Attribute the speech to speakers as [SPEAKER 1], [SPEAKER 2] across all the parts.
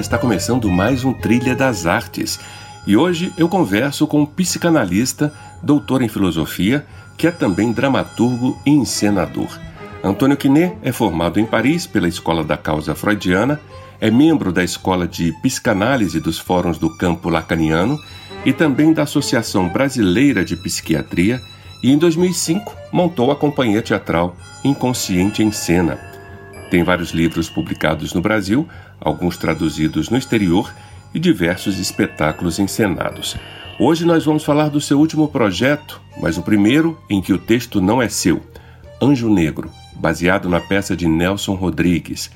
[SPEAKER 1] Está começando mais um Trilha das Artes e hoje eu converso com um psicanalista, doutor em filosofia, que é também dramaturgo e encenador. Antônio Quinet é formado em Paris pela Escola da Causa Freudiana, é membro da Escola de Psicanálise dos Fóruns do Campo Lacaniano e também da Associação Brasileira de Psiquiatria e em 2005 montou a companhia teatral Inconsciente em Cena. Tem vários livros publicados no Brasil, alguns traduzidos no exterior e diversos espetáculos encenados. Hoje nós vamos falar do seu último projeto, mas o primeiro em que o texto não é seu, Anjo Negro, baseado na peça de Nelson Rodrigues.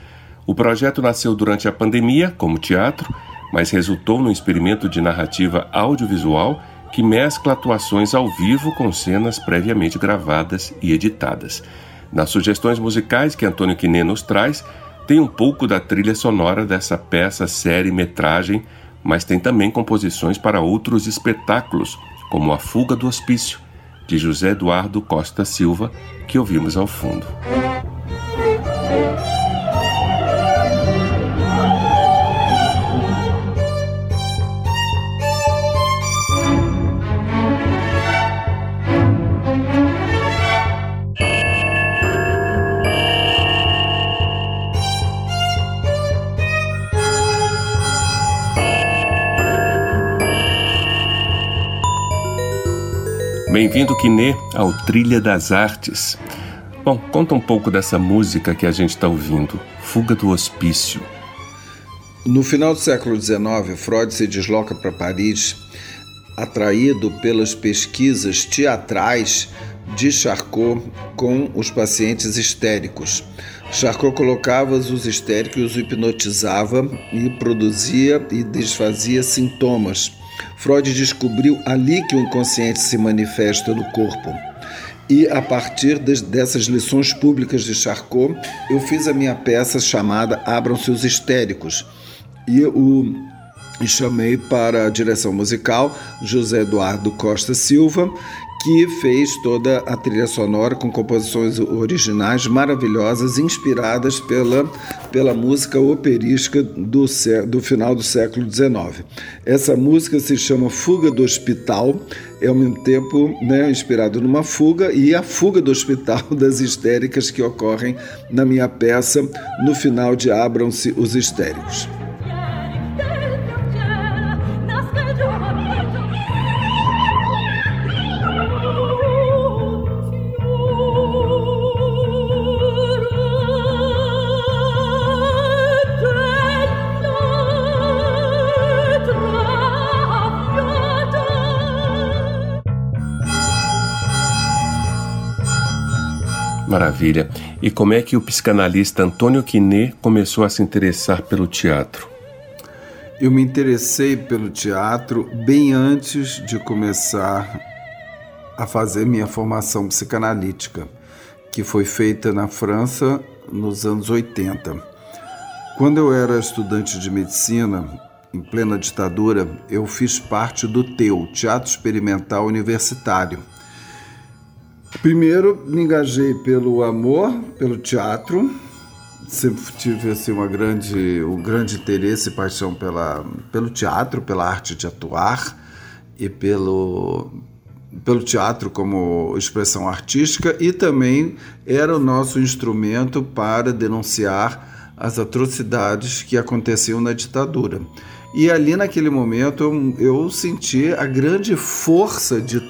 [SPEAKER 1] O projeto nasceu durante a pandemia, como teatro, mas resultou num experimento de narrativa audiovisual que mescla atuações ao vivo com cenas previamente gravadas e editadas. Nas sugestões musicais que Antônio Quiné nos traz, tem um pouco da trilha sonora dessa peça série-metragem, mas tem também composições para outros espetáculos, como A Fuga do Hospício, de José Eduardo Costa Silva, que ouvimos ao fundo. Bem-vindo, Quiné, ao Trilha das Artes. Bom, conta um pouco dessa música que a gente está ouvindo, Fuga do Hospício.
[SPEAKER 2] No final do século XIX, Freud se desloca para Paris, atraído pelas pesquisas teatrais de Charcot com os pacientes histéricos. Charcot colocava os histéricos, os hipnotizava e produzia e desfazia sintomas Freud descobriu ali que o inconsciente se manifesta no corpo. E a partir dessas lições públicas de Charcot, eu fiz a minha peça chamada Abram-se os Histéricos. E o e chamei para a direção musical José Eduardo Costa Silva que fez toda a trilha sonora com composições originais maravilhosas, inspiradas pela, pela música operística do, do final do século XIX. Essa música se chama Fuga do Hospital, é ao mesmo tempo né, inspirado numa fuga e a fuga do hospital das histéricas que ocorrem na minha peça no final de Abram-se os Histéricos.
[SPEAKER 1] Maravilha. E como é que o psicanalista Antônio Quinet começou a se interessar pelo teatro?
[SPEAKER 2] Eu me interessei pelo teatro bem antes de começar a fazer minha formação psicanalítica, que foi feita na França nos anos 80. Quando eu era estudante de medicina, em plena ditadura, eu fiz parte do TEU, Teatro Experimental Universitário Primeiro, me engajei pelo amor, pelo teatro. Sempre tive assim, uma grande, um grande interesse e paixão pela, pelo teatro, pela arte de atuar e pelo, pelo teatro como expressão artística e também era o nosso instrumento para denunciar as atrocidades que aconteciam na ditadura. E ali naquele momento eu, eu senti a grande força de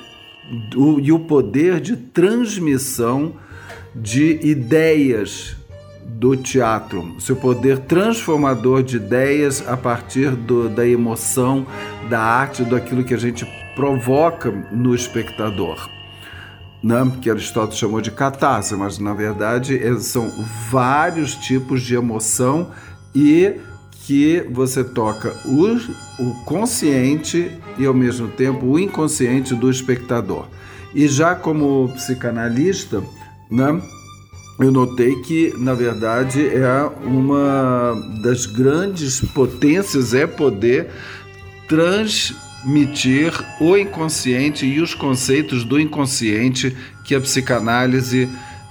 [SPEAKER 2] do, e o poder de transmissão de ideias do teatro, seu poder transformador de ideias a partir do, da emoção, da arte, daquilo que a gente provoca no espectador. né, que Aristóteles chamou de catarse, mas na verdade é, são vários tipos de emoção e que você toca o, o consciente e ao mesmo tempo o inconsciente do espectador. E já como psicanalista, né, eu notei que, na verdade, é uma das grandes potências é poder transmitir o inconsciente e os conceitos do inconsciente que a psicanálise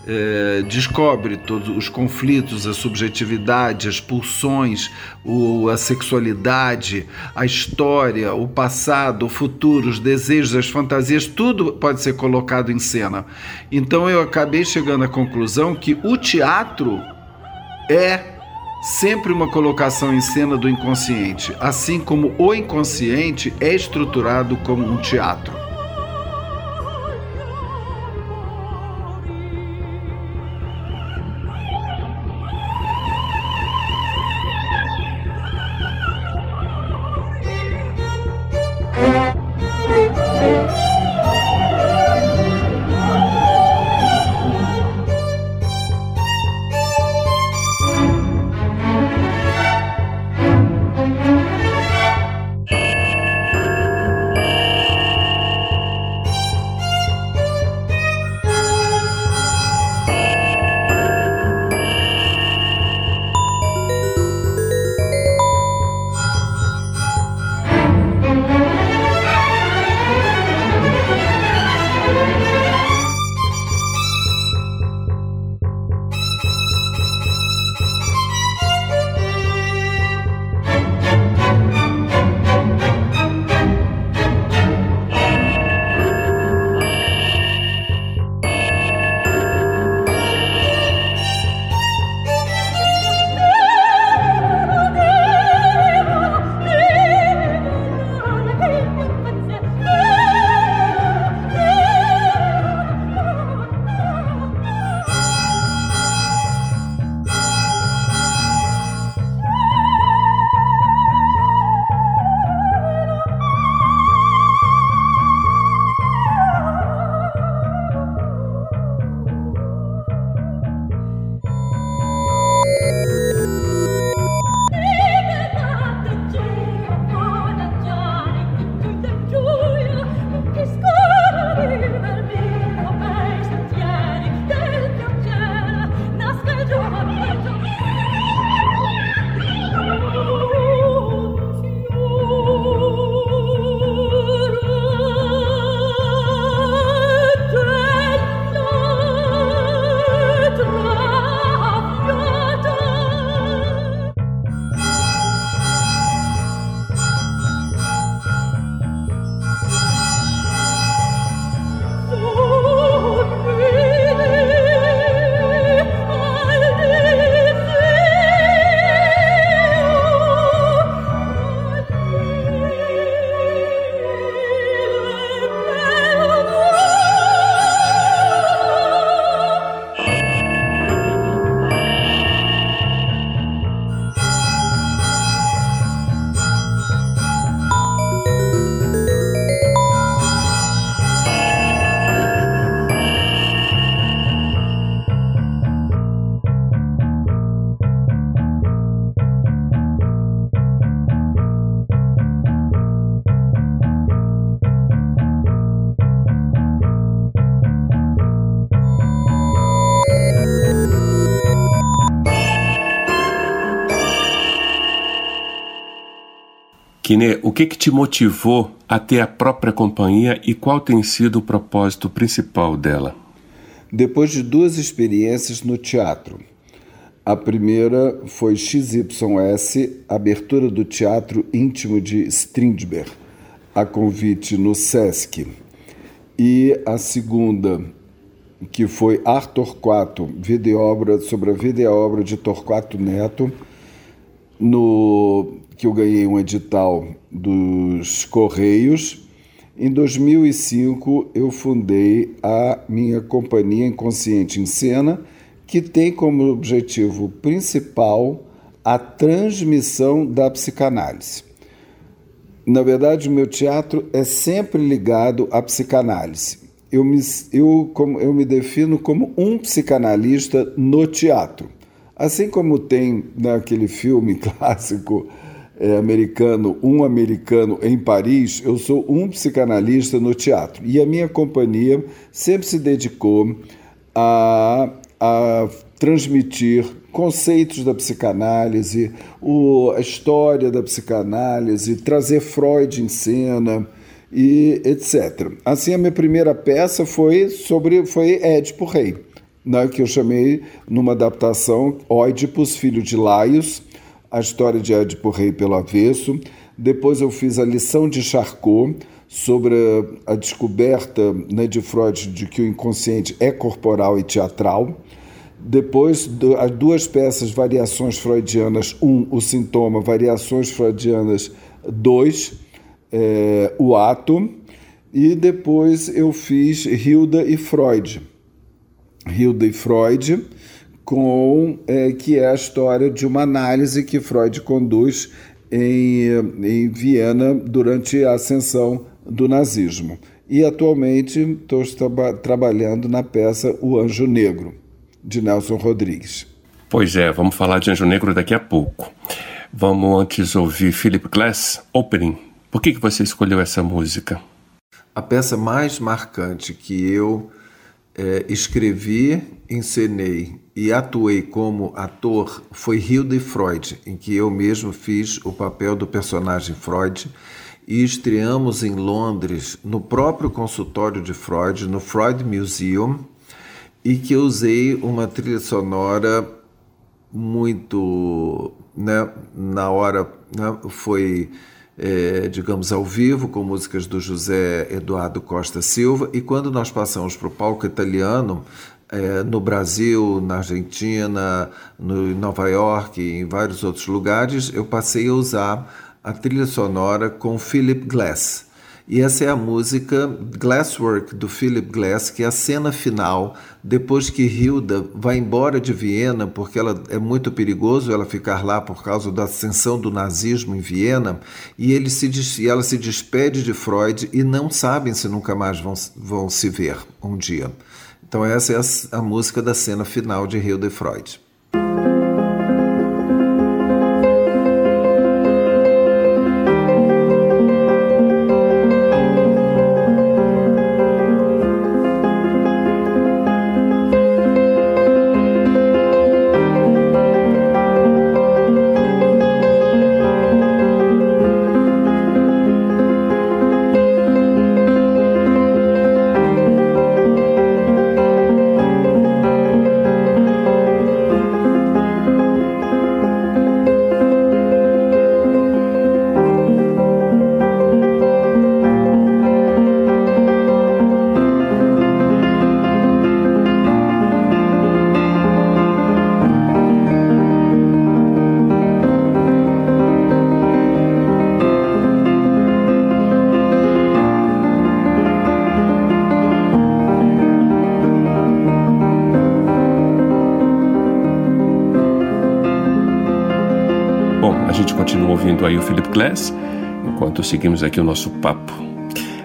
[SPEAKER 2] é, descobre todos os conflitos, a subjetividade, as pulsões, o, a sexualidade, a história, o passado, o futuro, os desejos, as fantasias, tudo pode ser colocado em cena. Então eu acabei chegando à conclusão que o teatro é sempre uma colocação em cena do inconsciente, assim como o inconsciente é estruturado como um teatro.
[SPEAKER 1] Kiné, o que, que te motivou a ter a própria companhia e qual tem sido o propósito principal dela?
[SPEAKER 2] Depois de duas experiências no teatro. A primeira foi XYS, abertura do Teatro Íntimo de Strindberg, a convite no Sesc. E a segunda, que foi Ar Torquato, videoobra sobre a videoobra de Torquato Neto, no que eu ganhei um edital dos Correios. Em 2005, eu fundei a minha companhia Inconsciente em Cena, que tem como objetivo principal a transmissão da psicanálise. Na verdade, o meu teatro é sempre ligado à psicanálise. eu me, eu, como, eu me defino como um psicanalista no teatro. Assim como tem naquele filme clássico é, americano, Um Americano em Paris, eu sou um psicanalista no teatro. E a minha companhia sempre se dedicou a, a transmitir conceitos da psicanálise, o, a história da psicanálise, trazer Freud em cena e etc. Assim, a minha primeira peça foi sobre foi Édipo Rei, né, que eu chamei numa adaptação Oidipus, filho de Laios, a história de Édipo Rei pelo avesso. Depois eu fiz a lição de Charcot sobre a, descoberta né, de Freud de que o inconsciente é corporal e teatral. Depois, as duas peças Variações Freudianas 1, um, o sintoma, Variações Freudianas 2, é, o ato. E depois eu fiz Hilda e Freud. Hilda e Freud, com é, que é a história de uma análise que Freud conduz em, em Viena durante a ascensão do nazismo. E atualmente estou traba trabalhando na peça O Anjo Negro, de Nelson Rodrigues.
[SPEAKER 1] Pois é, vamos falar de Anjo Negro daqui a pouco. Vamos antes ouvir Philip Glass, Opening. Por que, que você escolheu essa música?
[SPEAKER 2] A peça mais marcante que eu é, escrevi, encenei e atuei como ator foi Hilde Freud, em que eu mesmo fiz o papel do personagem Freud e estreamos em Londres, no próprio consultório de Freud, no Freud Museum, e que usei uma trilha sonora muito, né, na hora, né, foi é, digamos, ao vivo, com músicas do José Eduardo Costa Silva, e quando nós passamos para o palco italiano, é, no Brasil, na Argentina, no em Nova York em vários outros lugares, eu passei a usar a trilha sonora com Philip Glass. E essa é a música Glasswork do Philip Glass, que é a cena final, depois que Hilda vai embora de Viena, porque ela é muito perigoso ela ficar lá por causa da ascensão do nazismo em Viena, e, ele se, e ela se despede de Freud e não sabem se nunca mais vão, vão se ver um dia. Então essa é a, a música da cena final de Hilda e Freud.
[SPEAKER 1] Ouvindo aí o Philip Glass, enquanto seguimos aqui o nosso papo.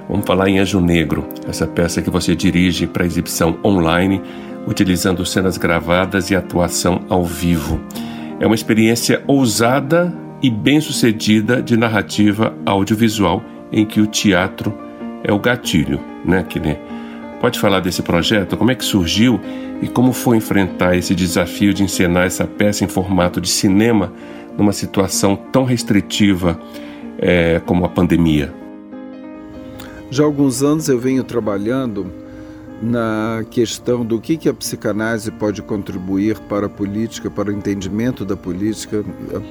[SPEAKER 1] Vamos falar em Anjo Negro, essa peça que você dirige para exibição online, utilizando cenas gravadas e atuação ao vivo. É uma experiência ousada e bem-sucedida de narrativa audiovisual em que o teatro é o gatilho, né, Kiné? Pode falar desse projeto? Como é que surgiu e como foi enfrentar esse desafio de encenar essa peça em formato de cinema numa situação tão restritiva é, como a pandemia?
[SPEAKER 2] Já há alguns anos eu venho trabalhando na questão do que, que a psicanálise pode contribuir para a política, para o entendimento da política,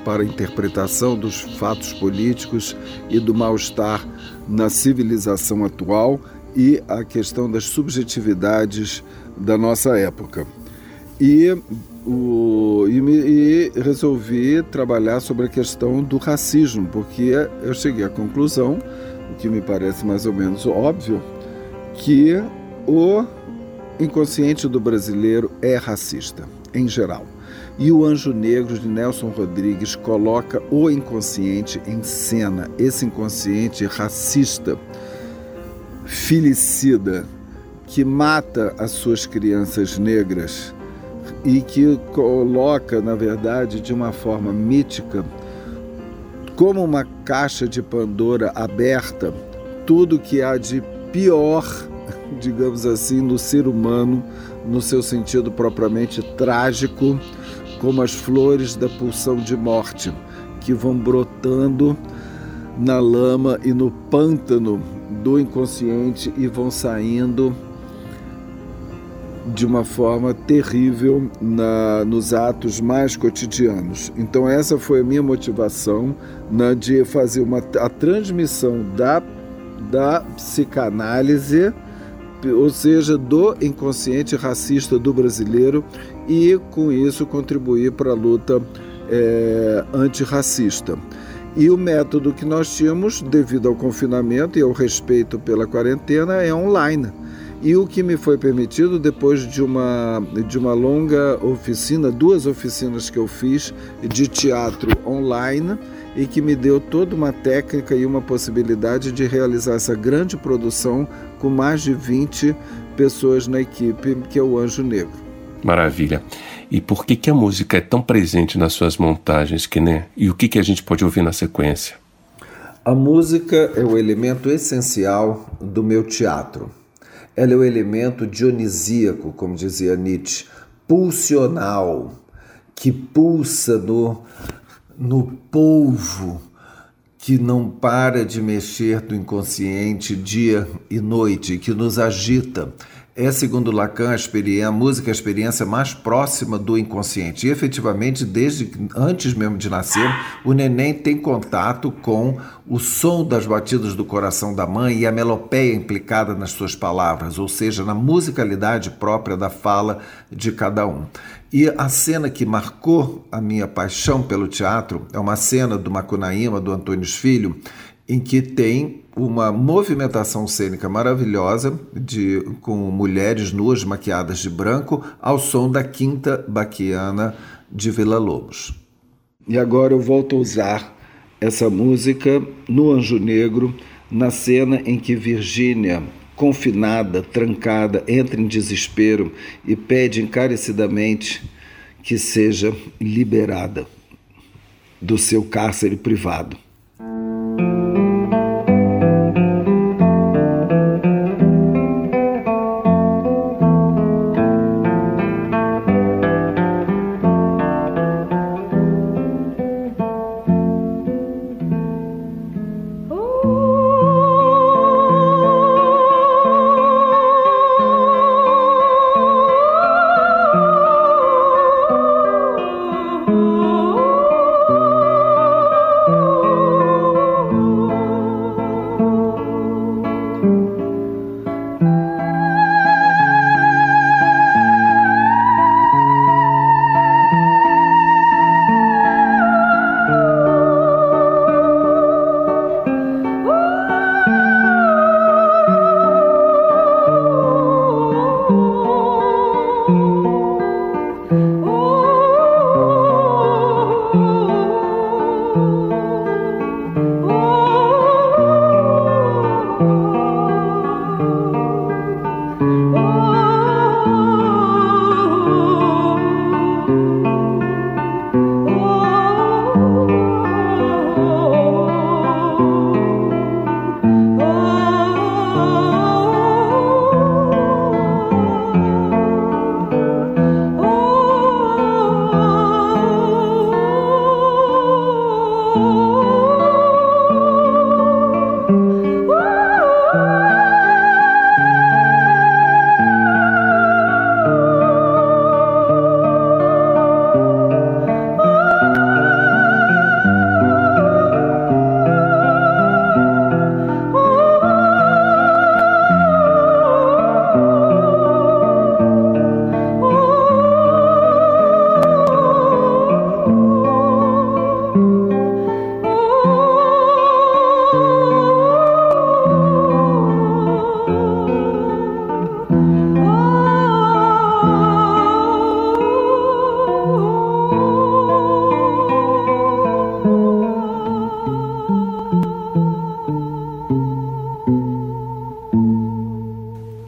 [SPEAKER 2] para a interpretação dos fatos políticos e do mal-estar na civilização atual e a questão das subjetividades da nossa época. E o, e, me, e resolvi trabalhar sobre a questão do racismo, porque eu cheguei à conclusão, o que me parece mais ou menos óbvio, que o inconsciente do brasileiro é racista, em geral. E o Anjo Negro de Nelson Rodrigues coloca o inconsciente em cena, esse inconsciente racista, filicida, que mata as suas crianças negras e que coloca, na verdade, de uma forma mítica, como uma caixa de Pandora aberta, tudo que há de pior, digamos assim, no ser humano, no seu sentido propriamente trágico, como as flores da pulsão de morte, que vão brotando na lama e no pântano do inconsciente e vão saindo de uma forma terrível na, nos atos mais cotidianos. Então essa foi a minha motivação na, de fazer uma, a transmissão da, da psicanálise, ou seja, do inconsciente racista do brasileiro e com isso contribuir para a luta é, antirracista. E o método que nós tínhamos, devido ao confinamento e ao respeito pela quarentena, é online e o que me foi permitido depois de uma, de uma longa oficina, duas oficinas que eu fiz de teatro online e que me deu toda uma técnica e uma possibilidade de realizar essa grande produção com mais de 20 pessoas na equipe, que é o Anjo Negro.
[SPEAKER 1] Maravilha. E por que, que a música é tão presente nas suas montagens, Kiné? E o que, que a gente pode ouvir na sequência?
[SPEAKER 2] A música é o elemento essencial do meu teatro. Ela é o elemento dionisíaco, como dizia Nietzsche, pulsional, que pulsa no, no polvo que não para de mexer do inconsciente dia e noite, que nos agita é, segundo Lacan, a, a música é a experiência mais próxima do inconsciente. E efetivamente, desde antes mesmo de nascer, o neném tem contato com o som das batidas do coração da mãe e a melopeia implicada nas suas palavras, ou seja, na musicalidade própria da fala de cada um. E a cena que marcou a minha paixão pelo teatro é uma cena do Macunaíma, do Antônio Filho, em que tem uma movimentação cênica maravilhosa de com mulheres nuas maquiadas de branco ao som da Quinta Baquiana de Vila Lobos. E agora eu volto a usar essa música no Anjo Negro, na cena em que Virgínia, confinada, trancada, entra em desespero e pede encarecidamente que seja liberada do seu cárcere privado.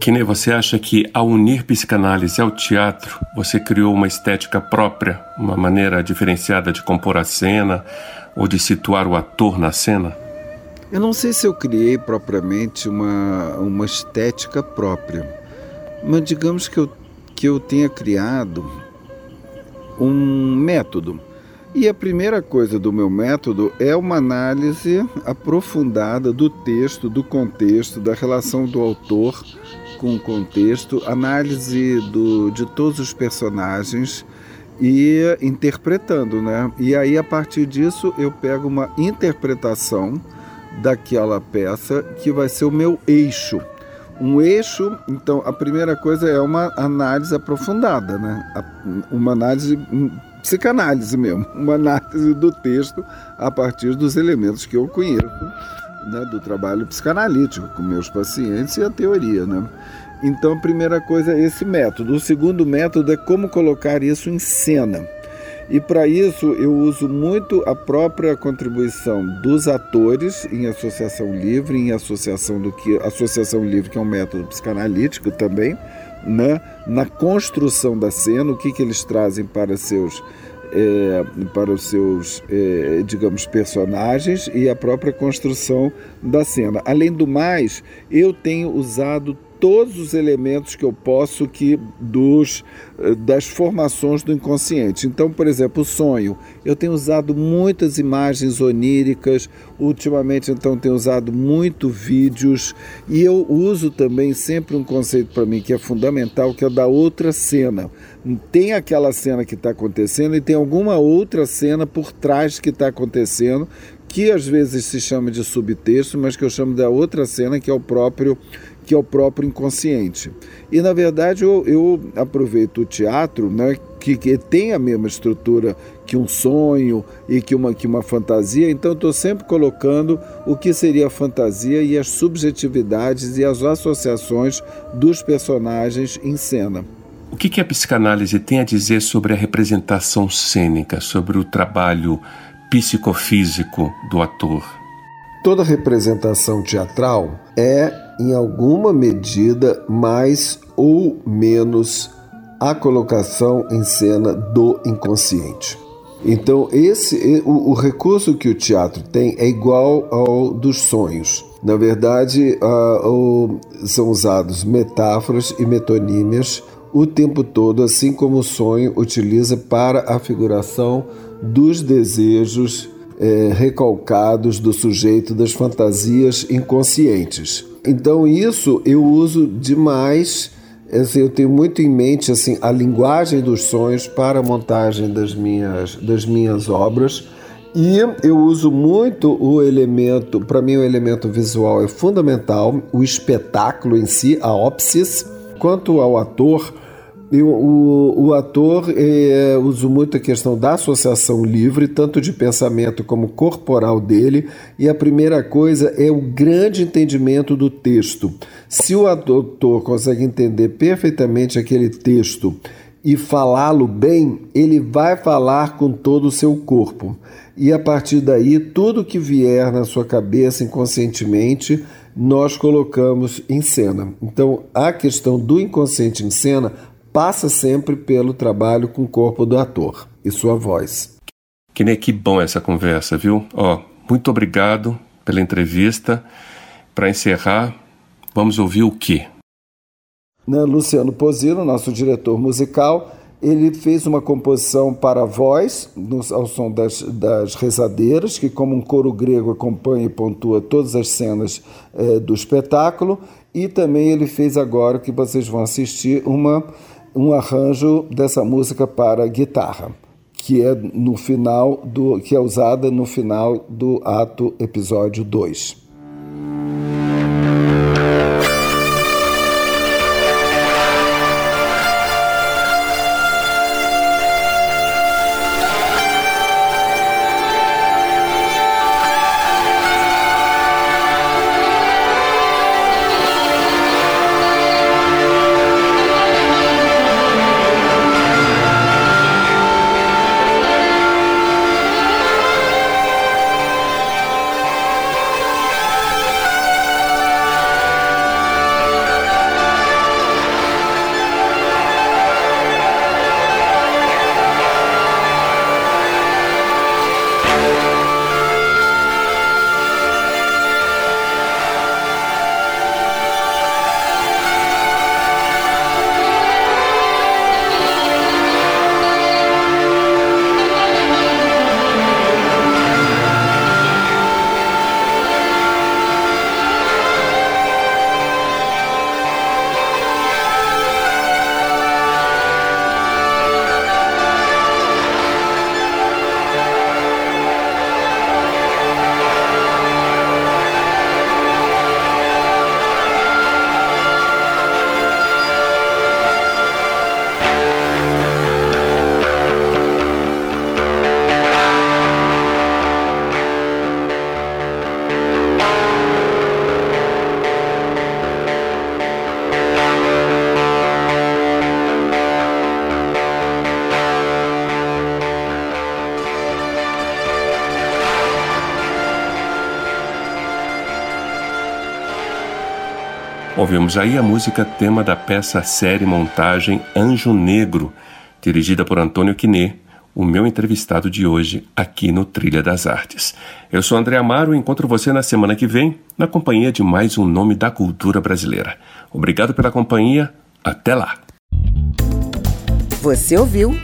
[SPEAKER 1] Kine, você acha que ao unir psicanálise ao teatro, você criou uma estética própria, uma maneira diferenciada de compor a cena ou de situar o ator na cena?
[SPEAKER 2] Eu não sei se eu criei propriamente uma, uma estética própria, mas digamos que eu, que eu tenha criado um método. E a primeira coisa do meu método é uma análise aprofundada do texto, do contexto, da relação do autor com o contexto, análise do, de todos os personagens e interpretando, né? E aí a partir disso eu pego uma interpretação daquela peça que vai ser o meu eixo. Um eixo, então a primeira coisa é uma análise aprofundada, né? Uma análise hum, psicanálise mesmo, uma análise do texto a partir dos elementos que eu conheço né, do trabalho psicanalítico com meus pacientes e a teoria. Né? Então, a primeira coisa é esse método. O segundo método é como colocar isso em cena. E para isso eu uso muito a própria contribuição dos atores em associação livre, em associação do que associação livre que é um método psicanalítico também, né? na construção da cena, o que, que eles trazem para seus é, para os seus, é, digamos, personagens e a própria construção da cena. Além do mais, eu tenho usado todos os elementos que eu posso que dos eh, das formações do inconsciente. Então, por exemplo, o sonho. Eu tenho usado muitas imagens oníricas, ultimamente então tenho usado muito vídeos e eu uso também sempre um conceito para mim que é fundamental, que é da outra cena. Tem aquela cena que está acontecendo e tem alguma outra cena por trás que está acontecendo que às vezes se chama de subtexto, mas que eu chamo da outra cena, que é o próprio que é o próprio inconsciente. E na verdade eu, eu aproveito o teatro, né, que, que, tem a mesma estrutura que um sonho e que uma, que uma fantasia, então estou sempre colocando o que seria a fantasia e as subjetividades e as associações dos personagens em cena.
[SPEAKER 1] O que, que a psicanálise tem a dizer sobre a representação cênica, sobre o trabalho psicofísico do ator?
[SPEAKER 2] Toda representação teatral é, em alguma medida, mais ou menos a colocação em cena do inconsciente. Então, esse o, o recurso que o teatro tem é igual ao dos sonhos. Na verdade, o, são usados metáforas e metonímias o tempo todo, assim como o sonho utiliza para a figuração dos desejos é, recalcados do sujeito das fantasias inconscientes. Então isso eu uso demais, assim, eu tenho muito em mente assim a linguagem dos sonhos para a montagem das minhas, das minhas obras. E eu uso muito o elemento, para mim o elemento visual é fundamental, o espetáculo em si, a ópsis. Quanto ao ator, o, o ator é, usa muito a questão da associação livre, tanto de pensamento como corporal dele, e a primeira coisa é o grande entendimento do texto. Se o ator consegue entender perfeitamente aquele texto e falá-lo bem, ele vai falar com todo o seu corpo. E a partir daí, tudo que vier na sua cabeça inconscientemente, nós colocamos em cena. Então, a questão do inconsciente em cena passa sempre pelo trabalho com o corpo do ator e sua voz.
[SPEAKER 1] Que nem que bom essa conversa, viu? Ó, muito obrigado pela entrevista. Para encerrar, vamos ouvir o quê?
[SPEAKER 2] Né, Luciano Pozino, nosso diretor musical, ele fez uma composição para voz, no, ao som das, das rezadeiras, que, como um coro grego, acompanha e pontua todas as cenas é, do espetáculo. E também ele fez agora, que vocês vão assistir, uma um arranjo dessa música para guitarra, que é no final do que é usada no final do ato episódio 2.
[SPEAKER 1] Ouvimos aí a música tema da peça série montagem Anjo Negro, dirigida por Antônio Quinet, o meu entrevistado de hoje aqui no Trilha das Artes. Eu sou André Amaro e encontro você na semana que vem na companhia de mais um nome da cultura brasileira. Obrigado pela companhia, até lá!
[SPEAKER 3] Você ouviu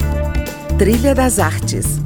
[SPEAKER 3] Trilha das Artes